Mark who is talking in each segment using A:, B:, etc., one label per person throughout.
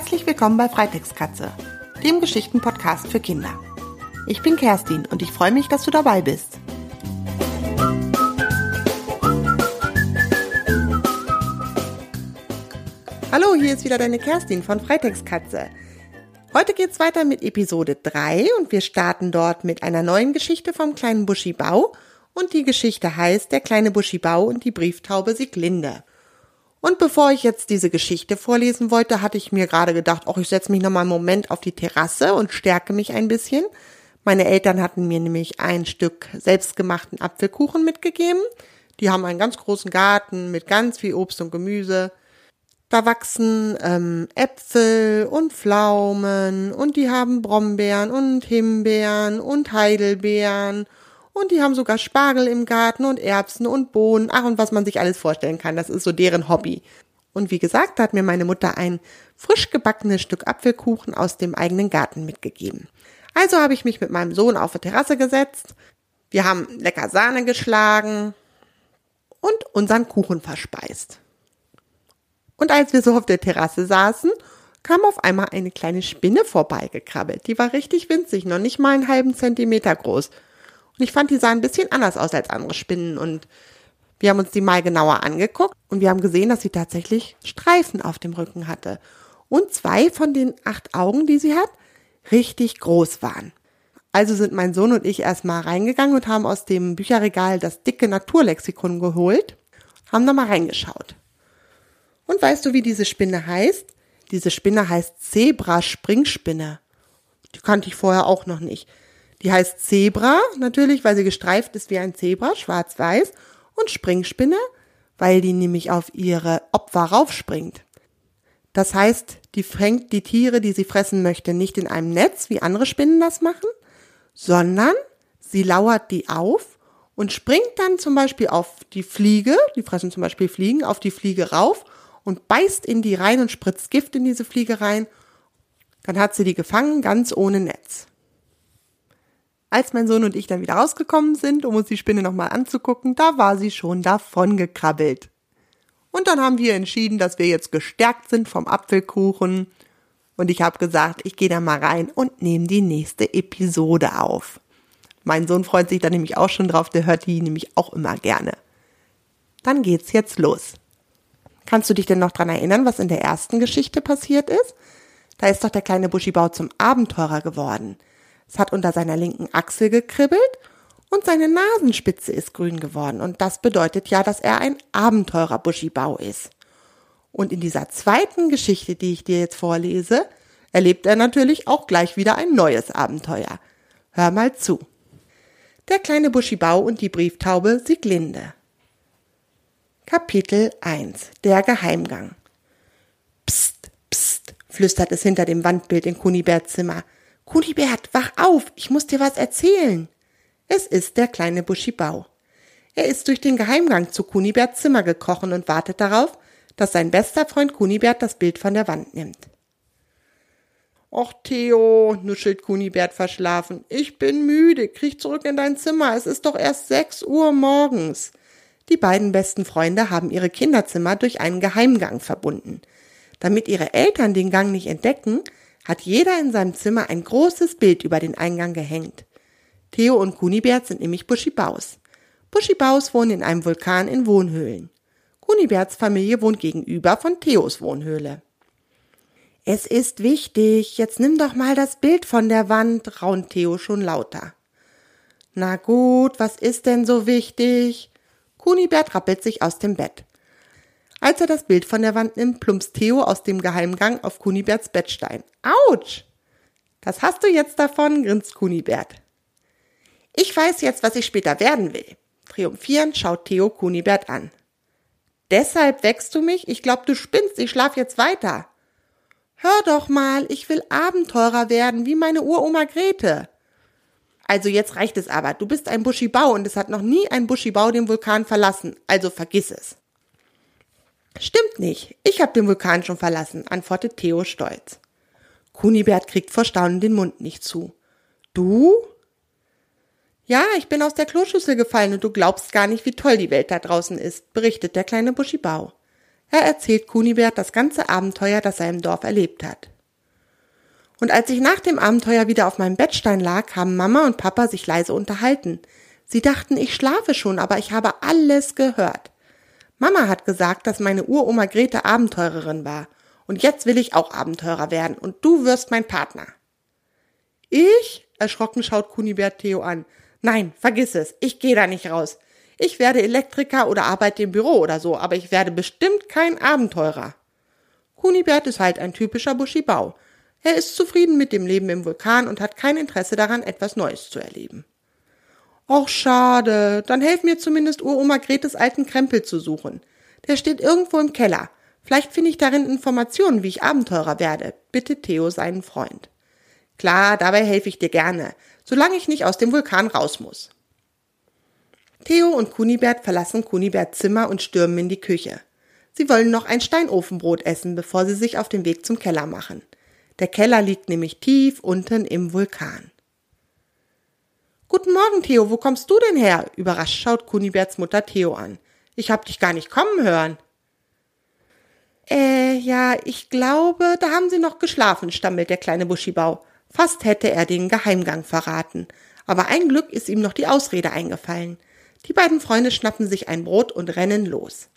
A: Herzlich willkommen bei Freitextkatze, dem Geschichtenpodcast für Kinder. Ich bin Kerstin und ich freue mich, dass du dabei bist. Hallo, hier ist wieder deine Kerstin von Freitextkatze. Heute geht's weiter mit Episode 3 und wir starten dort mit einer neuen Geschichte vom kleinen Buschi Bau und die Geschichte heißt Der kleine Buschi Bau und die Brieftaube Sieglinde. Und bevor ich jetzt diese Geschichte vorlesen wollte, hatte ich mir gerade gedacht, ach, ich setze mich noch mal einen Moment auf die Terrasse und stärke mich ein bisschen. Meine Eltern hatten mir nämlich ein Stück selbstgemachten Apfelkuchen mitgegeben. Die haben einen ganz großen Garten mit ganz viel Obst und Gemüse. Da wachsen ähm, Äpfel und Pflaumen und die haben Brombeeren und Himbeeren und Heidelbeeren und die haben sogar Spargel im Garten und Erbsen und Bohnen. Ach, und was man sich alles vorstellen kann. Das ist so deren Hobby. Und wie gesagt, da hat mir meine Mutter ein frisch gebackenes Stück Apfelkuchen aus dem eigenen Garten mitgegeben. Also habe ich mich mit meinem Sohn auf die Terrasse gesetzt. Wir haben lecker Sahne geschlagen und unseren Kuchen verspeist. Und als wir so auf der Terrasse saßen, kam auf einmal eine kleine Spinne vorbeigekrabbelt. Die war richtig winzig, noch nicht mal einen halben Zentimeter groß. Ich fand, die sah ein bisschen anders aus als andere Spinnen. Und wir haben uns die mal genauer angeguckt und wir haben gesehen, dass sie tatsächlich Streifen auf dem Rücken hatte. Und zwei von den acht Augen, die sie hat, richtig groß waren. Also sind mein Sohn und ich erstmal reingegangen und haben aus dem Bücherregal das dicke Naturlexikon geholt, haben da mal reingeschaut. Und weißt du, wie diese Spinne heißt? Diese Spinne heißt Zebra-Springspinne. Die kannte ich vorher auch noch nicht. Die heißt Zebra, natürlich, weil sie gestreift ist wie ein Zebra, schwarz-weiß, und Springspinne, weil die nämlich auf ihre Opfer raufspringt. Das heißt, die fängt die Tiere, die sie fressen möchte, nicht in einem Netz, wie andere Spinnen das machen, sondern sie lauert die auf und springt dann zum Beispiel auf die Fliege, die fressen zum Beispiel Fliegen, auf die Fliege rauf und beißt in die rein und spritzt Gift in diese Fliege rein. Dann hat sie die gefangen, ganz ohne Netz. Als mein Sohn und ich dann wieder rausgekommen sind, um uns die Spinne nochmal anzugucken, da war sie schon davon gekrabbelt. Und dann haben wir entschieden, dass wir jetzt gestärkt sind vom Apfelkuchen. Und ich habe gesagt, ich gehe da mal rein und nehme die nächste Episode auf. Mein Sohn freut sich da nämlich auch schon drauf, der hört die nämlich auch immer gerne. Dann geht's jetzt los. Kannst du dich denn noch dran erinnern, was in der ersten Geschichte passiert ist? Da ist doch der kleine Buschibau zum Abenteurer geworden. Es hat unter seiner linken Achsel gekribbelt und seine Nasenspitze ist grün geworden. Und das bedeutet ja, dass er ein Abenteurer Buschibau ist. Und in dieser zweiten Geschichte, die ich dir jetzt vorlese, erlebt er natürlich auch gleich wieder ein neues Abenteuer. Hör mal zu. Der kleine Buschibau und die Brieftaube Sieglinde. Kapitel 1 Der Geheimgang Psst, psst, flüstert es hinter dem Wandbild in Kuniberts Zimmer. Kunibert, wach auf, ich muss dir was erzählen. Es ist der kleine Buschibau. Er ist durch den Geheimgang zu Kuniberts Zimmer gekrochen und wartet darauf, dass sein bester Freund Kunibert das Bild von der Wand nimmt. Och, Theo, nuschelt Kunibert verschlafen. Ich bin müde. Kriech zurück in dein Zimmer. Es ist doch erst sechs Uhr morgens. Die beiden besten Freunde haben ihre Kinderzimmer durch einen Geheimgang verbunden. Damit ihre Eltern den Gang nicht entdecken, hat jeder in seinem Zimmer ein großes Bild über den Eingang gehängt. Theo und Kunibert sind nämlich Buschibaus. Buschibaus wohnen in einem Vulkan in Wohnhöhlen. Kuniberts Familie wohnt gegenüber von Theos Wohnhöhle. Es ist wichtig, jetzt nimm doch mal das Bild von der Wand, raunt Theo schon lauter. Na gut, was ist denn so wichtig? Kunibert rappelt sich aus dem Bett. Als er das Bild von der Wand nimmt, plumpst Theo aus dem Geheimgang auf Kuniberts Bettstein. Autsch! Das hast du jetzt davon, grinst Kunibert. Ich weiß jetzt, was ich später werden will. Triumphierend schaut Theo Kunibert an. Deshalb wächst du mich? Ich glaub, du spinnst, ich schlaf jetzt weiter. Hör doch mal, ich will Abenteurer werden, wie meine Uroma Grete. Also jetzt reicht es aber. Du bist ein Buschibau und es hat noch nie ein Buschibau den Vulkan verlassen. Also vergiss es. Stimmt nicht. Ich habe den Vulkan schon verlassen, antwortet Theo stolz. Kunibert kriegt vor Staunen den Mund nicht zu. Du? Ja, ich bin aus der Kloschüssel gefallen und du glaubst gar nicht, wie toll die Welt da draußen ist, berichtet der kleine Buschibau. Er erzählt Kunibert das ganze Abenteuer, das er im Dorf erlebt hat. Und als ich nach dem Abenteuer wieder auf meinem Bettstein lag, haben Mama und Papa sich leise unterhalten. Sie dachten, ich schlafe schon, aber ich habe alles gehört. Mama hat gesagt, dass meine Uroma Grete Abenteurerin war. Und jetzt will ich auch Abenteurer werden und du wirst mein Partner. Ich? Erschrocken schaut Kunibert Theo an. Nein, vergiss es. Ich gehe da nicht raus. Ich werde Elektriker oder arbeite im Büro oder so, aber ich werde bestimmt kein Abenteurer. Kunibert ist halt ein typischer Buschibau. Er ist zufrieden mit dem Leben im Vulkan und hat kein Interesse daran, etwas Neues zu erleben. Och, schade. Dann helf mir zumindest Uroma Gretes alten Krempel zu suchen. Der steht irgendwo im Keller. Vielleicht finde ich darin Informationen, wie ich Abenteurer werde, bittet Theo seinen Freund. Klar, dabei helfe ich dir gerne, solange ich nicht aus dem Vulkan raus muss. Theo und Kunibert verlassen Kuniberts Zimmer und stürmen in die Küche. Sie wollen noch ein Steinofenbrot essen, bevor sie sich auf den Weg zum Keller machen. Der Keller liegt nämlich tief unten im Vulkan. Guten Morgen, Theo, wo kommst du denn her? Überrascht schaut Kuniberts Mutter Theo an. Ich hab dich gar nicht kommen hören. Äh, ja, ich glaube, da haben sie noch geschlafen, stammelt der kleine Buschibau. Fast hätte er den Geheimgang verraten. Aber ein Glück ist ihm noch die Ausrede eingefallen. Die beiden Freunde schnappen sich ein Brot und rennen los.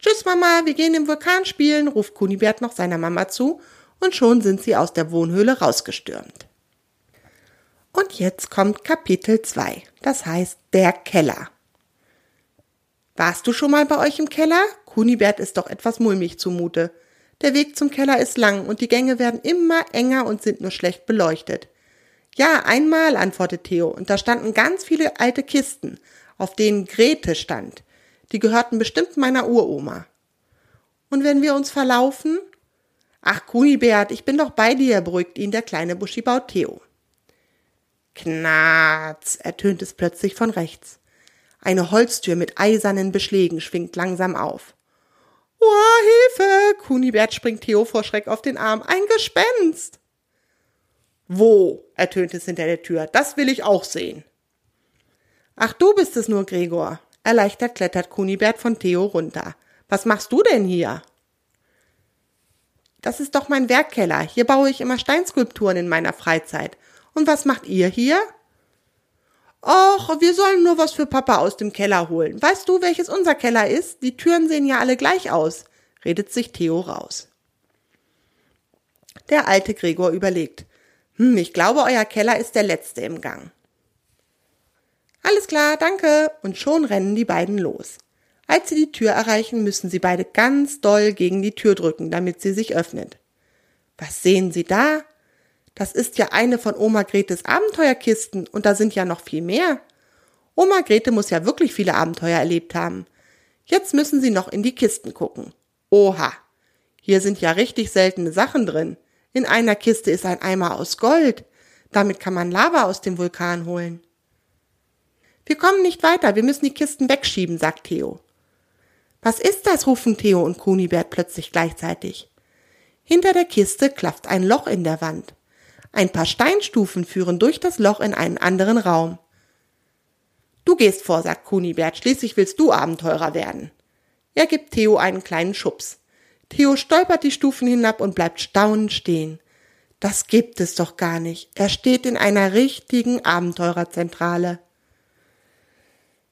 A: Tschüss, Mama, wir gehen im Vulkan spielen, ruft Kunibert noch seiner Mama zu, und schon sind sie aus der Wohnhöhle rausgestürmt. Und jetzt kommt Kapitel 2, das heißt der Keller. Warst du schon mal bei euch im Keller? Kunibert ist doch etwas mulmig zumute. Der Weg zum Keller ist lang und die Gänge werden immer enger und sind nur schlecht beleuchtet. Ja, einmal, antwortet Theo, und da standen ganz viele alte Kisten, auf denen Grete stand. Die gehörten bestimmt meiner Uroma. Und wenn wir uns verlaufen? Ach, Kunibert, ich bin doch bei dir, beruhigt ihn der kleine Buschibau Theo. Knarz, ertönt es plötzlich von rechts. Eine Holztür mit eisernen Beschlägen schwingt langsam auf. Oh, Hilfe! Kunibert springt Theo vor Schreck auf den Arm. Ein Gespenst! Wo? ertönt es hinter der Tür. Das will ich auch sehen. Ach, du bist es nur, Gregor. Erleichtert klettert Kunibert von Theo runter. Was machst du denn hier? Das ist doch mein Werkkeller. Hier baue ich immer Steinskulpturen in meiner Freizeit. Und was macht ihr hier? Och, wir sollen nur was für Papa aus dem Keller holen. Weißt du, welches unser Keller ist? Die Türen sehen ja alle gleich aus, redet sich Theo raus. Der alte Gregor überlegt. Hm, ich glaube, euer Keller ist der letzte im Gang. Alles klar, danke. Und schon rennen die beiden los. Als sie die Tür erreichen, müssen sie beide ganz doll gegen die Tür drücken, damit sie sich öffnet. Was sehen sie da? Das ist ja eine von Oma Gretes Abenteuerkisten und da sind ja noch viel mehr. Oma Grete muss ja wirklich viele Abenteuer erlebt haben. Jetzt müssen sie noch in die Kisten gucken. Oha, hier sind ja richtig seltene Sachen drin. In einer Kiste ist ein Eimer aus Gold. Damit kann man Lava aus dem Vulkan holen. Wir kommen nicht weiter, wir müssen die Kisten wegschieben, sagt Theo. Was ist das? rufen Theo und Kunibert plötzlich gleichzeitig. Hinter der Kiste klafft ein Loch in der Wand. Ein paar Steinstufen führen durch das Loch in einen anderen Raum. Du gehst vor, sagt Kunibert, schließlich willst du Abenteurer werden. Er gibt Theo einen kleinen Schubs. Theo stolpert die Stufen hinab und bleibt staunend stehen. Das gibt es doch gar nicht. Er steht in einer richtigen Abenteurerzentrale.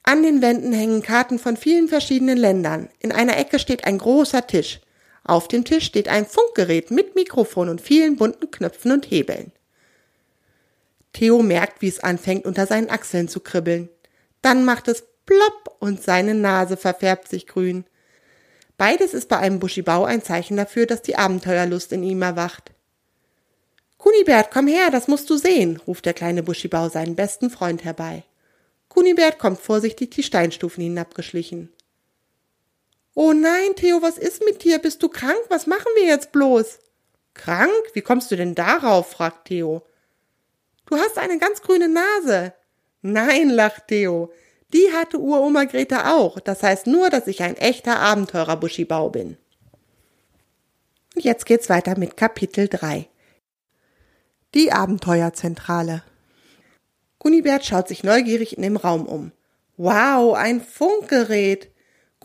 A: An den Wänden hängen Karten von vielen verschiedenen Ländern. In einer Ecke steht ein großer Tisch. Auf dem Tisch steht ein Funkgerät mit Mikrofon und vielen bunten Knöpfen und Hebeln. Theo merkt, wie es anfängt, unter seinen Achseln zu kribbeln. Dann macht es plopp und seine Nase verfärbt sich grün. Beides ist bei einem Buschibau ein Zeichen dafür, dass die Abenteuerlust in ihm erwacht. Kunibert, komm her, das musst du sehen, ruft der kleine Buschibau seinen besten Freund herbei. Kunibert kommt vorsichtig die Steinstufen hinabgeschlichen. Oh nein, Theo, was ist mit dir? Bist du krank? Was machen wir jetzt bloß? Krank? Wie kommst du denn darauf? fragt Theo. Du hast eine ganz grüne Nase. Nein, lacht Theo. Die hatte Uroma Greta auch. Das heißt nur, dass ich ein echter Abenteurer-Buschibau bin. Und jetzt geht's weiter mit Kapitel 3. Die Abenteuerzentrale. Kunibert schaut sich neugierig in dem Raum um. Wow, ein Funkgerät.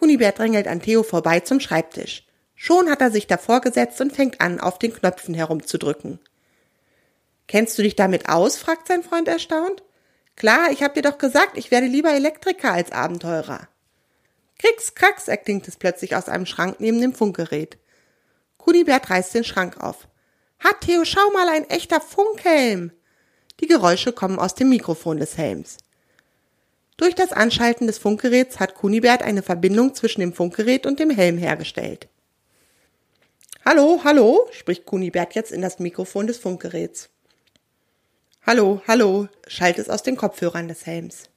A: Kunibert drängelt an Theo vorbei zum Schreibtisch. Schon hat er sich davor gesetzt und fängt an, auf den Knöpfen herumzudrücken. Kennst du dich damit aus? fragt sein Freund erstaunt. Klar, ich hab dir doch gesagt, ich werde lieber Elektriker als Abenteurer. Krix, krax, erklingt es plötzlich aus einem Schrank neben dem Funkgerät. Kunibert reißt den Schrank auf. Hat Theo, schau mal, ein echter Funkhelm! Die Geräusche kommen aus dem Mikrofon des Helms. Durch das Anschalten des Funkgeräts hat Kunibert eine Verbindung zwischen dem Funkgerät und dem Helm hergestellt. Hallo, hallo, spricht Kunibert jetzt in das Mikrofon des Funkgeräts. Hallo, hallo, schallt es aus den Kopfhörern des Helms.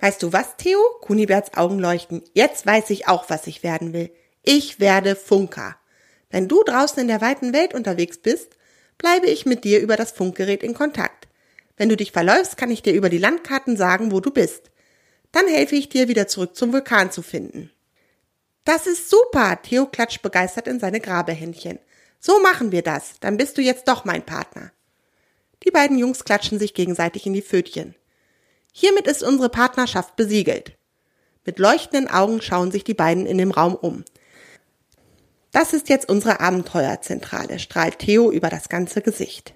A: Weißt du was, Theo? Kuniberts Augen leuchten. Jetzt weiß ich auch, was ich werden will. Ich werde Funker. Wenn du draußen in der weiten Welt unterwegs bist, bleibe ich mit dir über das Funkgerät in Kontakt. Wenn du dich verläufst, kann ich dir über die Landkarten sagen, wo du bist. Dann helfe ich dir, wieder zurück zum Vulkan zu finden. Das ist super! Theo klatscht begeistert in seine Grabehändchen. So machen wir das. Dann bist du jetzt doch mein Partner. Die beiden Jungs klatschen sich gegenseitig in die Pfötchen. Hiermit ist unsere Partnerschaft besiegelt. Mit leuchtenden Augen schauen sich die beiden in dem Raum um. Das ist jetzt unsere Abenteuerzentrale, strahlt Theo über das ganze Gesicht.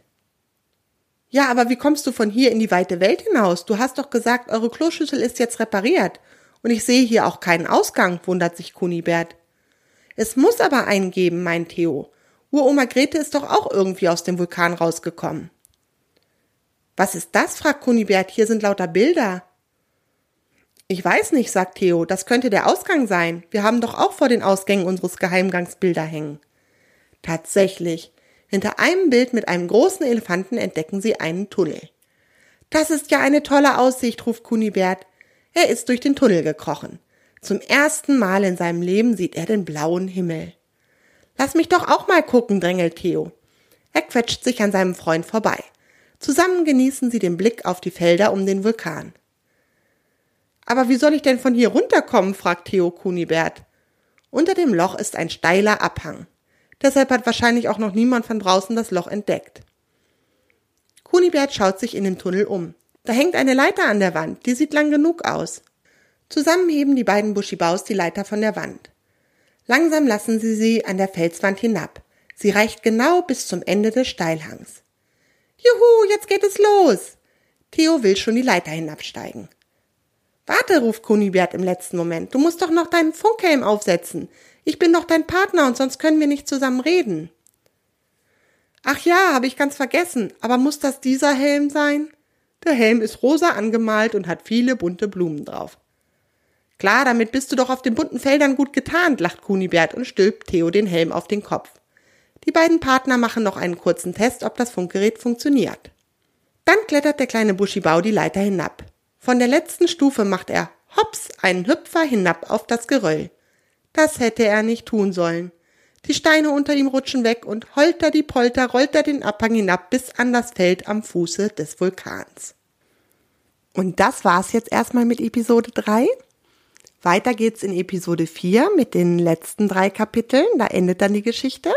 A: Ja, aber wie kommst du von hier in die weite Welt hinaus? Du hast doch gesagt, eure Kloschüssel ist jetzt repariert. Und ich sehe hier auch keinen Ausgang, wundert sich Kunibert. Es muss aber einen geben, meint Theo. Uroma Grete ist doch auch irgendwie aus dem Vulkan rausgekommen. Was ist das? fragt Kunibert. Hier sind lauter Bilder. Ich weiß nicht, sagt Theo. Das könnte der Ausgang sein. Wir haben doch auch vor den Ausgängen unseres Geheimgangs Bilder hängen. Tatsächlich. Hinter einem Bild mit einem großen Elefanten entdecken sie einen Tunnel. Das ist ja eine tolle Aussicht, ruft Kunibert. Er ist durch den Tunnel gekrochen. Zum ersten Mal in seinem Leben sieht er den blauen Himmel. Lass mich doch auch mal gucken, drängelt Theo. Er quetscht sich an seinem Freund vorbei. Zusammen genießen sie den Blick auf die Felder um den Vulkan. Aber wie soll ich denn von hier runterkommen? fragt Theo Kunibert. Unter dem Loch ist ein steiler Abhang. Deshalb hat wahrscheinlich auch noch niemand von draußen das Loch entdeckt. Kunibert schaut sich in dem Tunnel um. Da hängt eine Leiter an der Wand, die sieht lang genug aus. Zusammen heben die beiden Buschibaus die Leiter von der Wand. Langsam lassen sie sie an der Felswand hinab. Sie reicht genau bis zum Ende des Steilhangs. Juhu, jetzt geht es los. Theo will schon die Leiter hinabsteigen. Warte, ruft Kunibert im letzten Moment. Du musst doch noch deinen Funkhelm aufsetzen. Ich bin doch dein Partner und sonst können wir nicht zusammen reden. Ach ja, habe ich ganz vergessen. Aber muss das dieser Helm sein? Der Helm ist rosa angemalt und hat viele bunte Blumen drauf. Klar, damit bist du doch auf den bunten Feldern gut getarnt, lacht Kunibert und stülpt Theo den Helm auf den Kopf. Die beiden Partner machen noch einen kurzen Test, ob das Funkgerät funktioniert. Dann klettert der kleine Buschibau die Leiter hinab. Von der letzten Stufe macht er hops einen Hüpfer hinab auf das Geröll. Das hätte er nicht tun sollen. Die Steine unter ihm rutschen weg und holter die Polter rollt er den Abhang hinab bis an das Feld am Fuße des Vulkans. Und das war's jetzt erstmal mit Episode 3. Weiter geht's in Episode 4 mit den letzten drei Kapiteln. Da endet dann die Geschichte.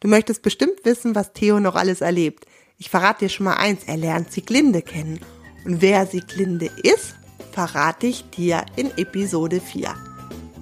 A: Du möchtest bestimmt wissen, was Theo noch alles erlebt. Ich verrate dir schon mal eins, er lernt Sieglinde kennen. Und wer Sieglinde ist, verrate ich dir in Episode 4.